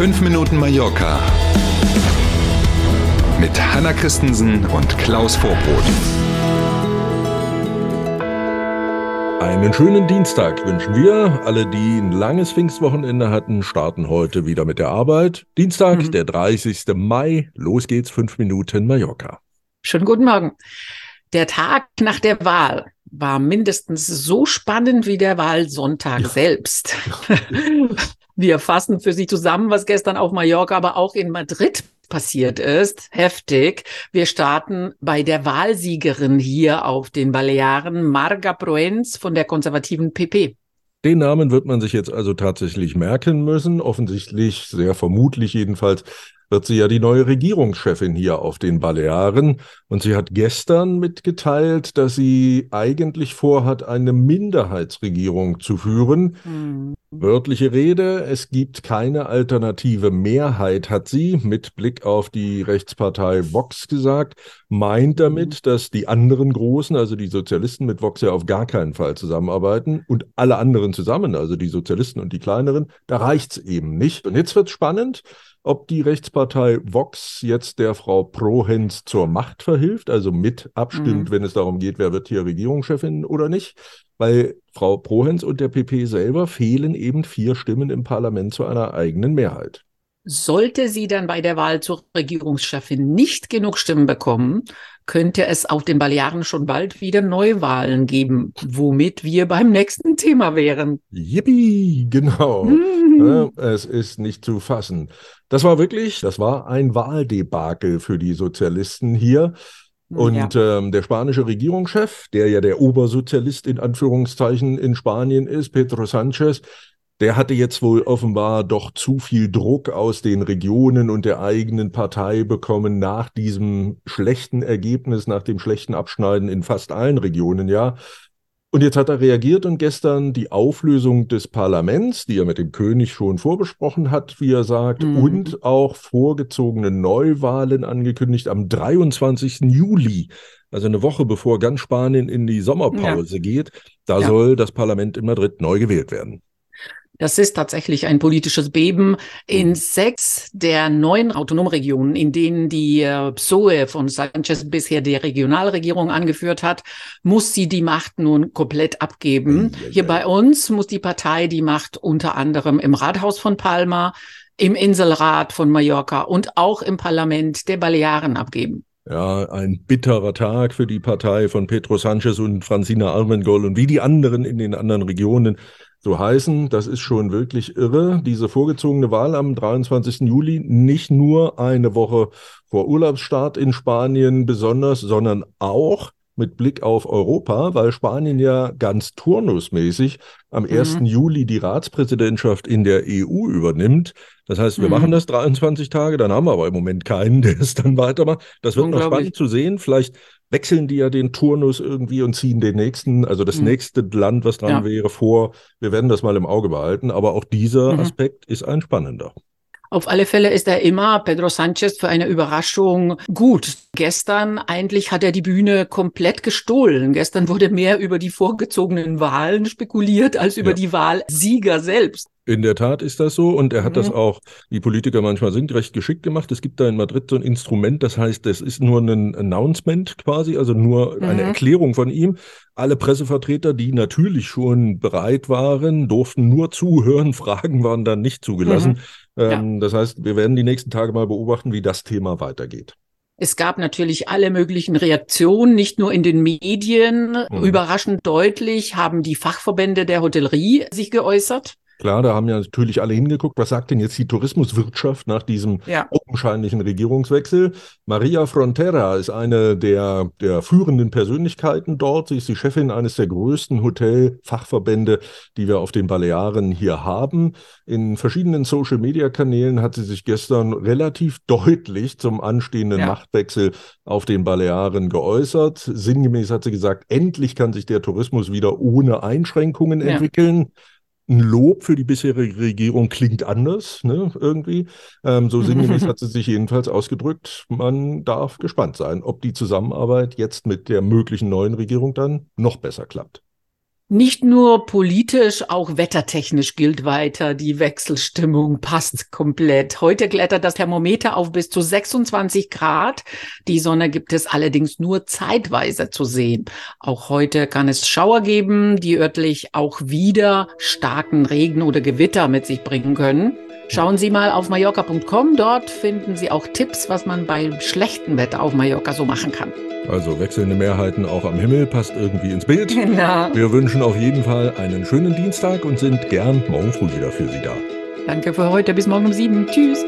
5 Minuten Mallorca mit Hanna Christensen und Klaus Vorbrot. Einen schönen Dienstag wünschen wir. Alle, die ein langes Pfingstwochenende hatten, starten heute wieder mit der Arbeit. Dienstag, mhm. der 30. Mai. Los geht's, 5 Minuten Mallorca. Schönen guten Morgen. Der Tag nach der Wahl war mindestens so spannend wie der Wahlsonntag ja. selbst. Wir fassen für Sie zusammen, was gestern auf Mallorca, aber auch in Madrid passiert ist. Heftig. Wir starten bei der Wahlsiegerin hier auf den Balearen, Marga Proenz von der konservativen PP. Den Namen wird man sich jetzt also tatsächlich merken müssen. Offensichtlich, sehr vermutlich jedenfalls, wird sie ja die neue Regierungschefin hier auf den Balearen. Und sie hat gestern mitgeteilt, dass sie eigentlich vorhat, eine Minderheitsregierung zu führen. Mhm. Wörtliche Rede, es gibt keine alternative Mehrheit, hat sie mit Blick auf die Rechtspartei Vox gesagt, meint damit, mhm. dass die anderen Großen, also die Sozialisten mit Vox ja auf gar keinen Fall zusammenarbeiten und alle anderen zusammen, also die Sozialisten und die kleineren, da reicht's eben nicht. Und jetzt wird's spannend ob die Rechtspartei Vox jetzt der Frau Prohens zur Macht verhilft, also mit abstimmt, mhm. wenn es darum geht, wer wird hier Regierungschefin oder nicht. Weil Frau Prohens und der PP selber fehlen eben vier Stimmen im Parlament zu einer eigenen Mehrheit. Sollte sie dann bei der Wahl zur Regierungschefin nicht genug Stimmen bekommen, könnte es auf den Balearen schon bald wieder Neuwahlen geben, womit wir beim nächsten Thema wären. Yippie, genau. Mhm. es ist nicht zu fassen. Das war wirklich, das war ein Wahldebakel für die Sozialisten hier. Und ja. ähm, der spanische Regierungschef, der ja der Obersozialist in Anführungszeichen in Spanien ist, Pedro Sanchez, der hatte jetzt wohl offenbar doch zu viel Druck aus den Regionen und der eigenen Partei bekommen nach diesem schlechten Ergebnis, nach dem schlechten Abschneiden in fast allen Regionen, ja. Und jetzt hat er reagiert und gestern die Auflösung des Parlaments, die er mit dem König schon vorbesprochen hat, wie er sagt, mhm. und auch vorgezogene Neuwahlen angekündigt am 23. Juli, also eine Woche bevor ganz Spanien in die Sommerpause ja. geht. Da ja. soll das Parlament in Madrid neu gewählt werden. Das ist tatsächlich ein politisches Beben. In mhm. sechs der neun Autonomregionen, in denen die äh, PSOE von Sanchez bisher die Regionalregierung angeführt hat, muss sie die Macht nun komplett abgeben. Hier bei uns muss die Partei die Macht unter anderem im Rathaus von Palma, im Inselrat von Mallorca und auch im Parlament der Balearen abgeben. Ja, ein bitterer Tag für die Partei von Pedro Sanchez und Francina Armengol und wie die anderen in den anderen Regionen so heißen. Das ist schon wirklich irre. Diese vorgezogene Wahl am 23. Juli nicht nur eine Woche vor Urlaubsstart in Spanien besonders, sondern auch mit Blick auf Europa, weil Spanien ja ganz turnusmäßig am mhm. 1. Juli die Ratspräsidentschaft in der EU übernimmt. Das heißt, wir mhm. machen das 23 Tage, dann haben wir aber im Moment keinen, der es dann weitermacht. Das wird noch spannend zu sehen. Vielleicht wechseln die ja den Turnus irgendwie und ziehen den nächsten, also das mhm. nächste Land, was dran ja. wäre, vor. Wir werden das mal im Auge behalten. Aber auch dieser mhm. Aspekt ist ein spannender. Auf alle Fälle ist er immer Pedro Sanchez für eine Überraschung gut. Gestern eigentlich hat er die Bühne komplett gestohlen. Gestern wurde mehr über die vorgezogenen Wahlen spekuliert als über ja. die Wahlsieger selbst. In der Tat ist das so und er hat mhm. das auch, die Politiker manchmal sind, recht geschickt gemacht. Es gibt da in Madrid so ein Instrument, das heißt, das ist nur ein Announcement quasi, also nur mhm. eine Erklärung von ihm. Alle Pressevertreter, die natürlich schon bereit waren, durften nur zuhören, Fragen waren dann nicht zugelassen. Mhm. Ähm, ja. Das heißt, wir werden die nächsten Tage mal beobachten, wie das Thema weitergeht. Es gab natürlich alle möglichen Reaktionen, nicht nur in den Medien. Mhm. Überraschend deutlich haben die Fachverbände der Hotellerie sich geäußert. Klar, da haben ja natürlich alle hingeguckt, was sagt denn jetzt die Tourismuswirtschaft nach diesem ja. augenscheinlichen Regierungswechsel? Maria Frontera ist eine der, der führenden Persönlichkeiten dort. Sie ist die Chefin eines der größten Hotelfachverbände, die wir auf den Balearen hier haben. In verschiedenen Social-Media-Kanälen hat sie sich gestern relativ deutlich zum anstehenden ja. Machtwechsel auf den Balearen geäußert. Sinngemäß hat sie gesagt, endlich kann sich der Tourismus wieder ohne Einschränkungen ja. entwickeln ein Lob für die bisherige Regierung klingt anders, ne, irgendwie. Ähm, so sinngemäß hat sie sich jedenfalls ausgedrückt. Man darf gespannt sein, ob die Zusammenarbeit jetzt mit der möglichen neuen Regierung dann noch besser klappt. Nicht nur politisch, auch wettertechnisch gilt weiter. Die Wechselstimmung passt komplett. Heute klettert das Thermometer auf bis zu 26 Grad. Die Sonne gibt es allerdings nur zeitweise zu sehen. Auch heute kann es Schauer geben, die örtlich auch wieder starken Regen oder Gewitter mit sich bringen können. Schauen Sie mal auf mallorca.com. Dort finden Sie auch Tipps, was man bei schlechtem Wetter auf Mallorca so machen kann. Also wechselnde Mehrheiten auch am Himmel passt irgendwie ins Bild. Genau. Wir wünschen auf jeden Fall einen schönen Dienstag und sind gern morgen früh wieder für Sie da. Danke für heute. Bis morgen um sieben. Tschüss.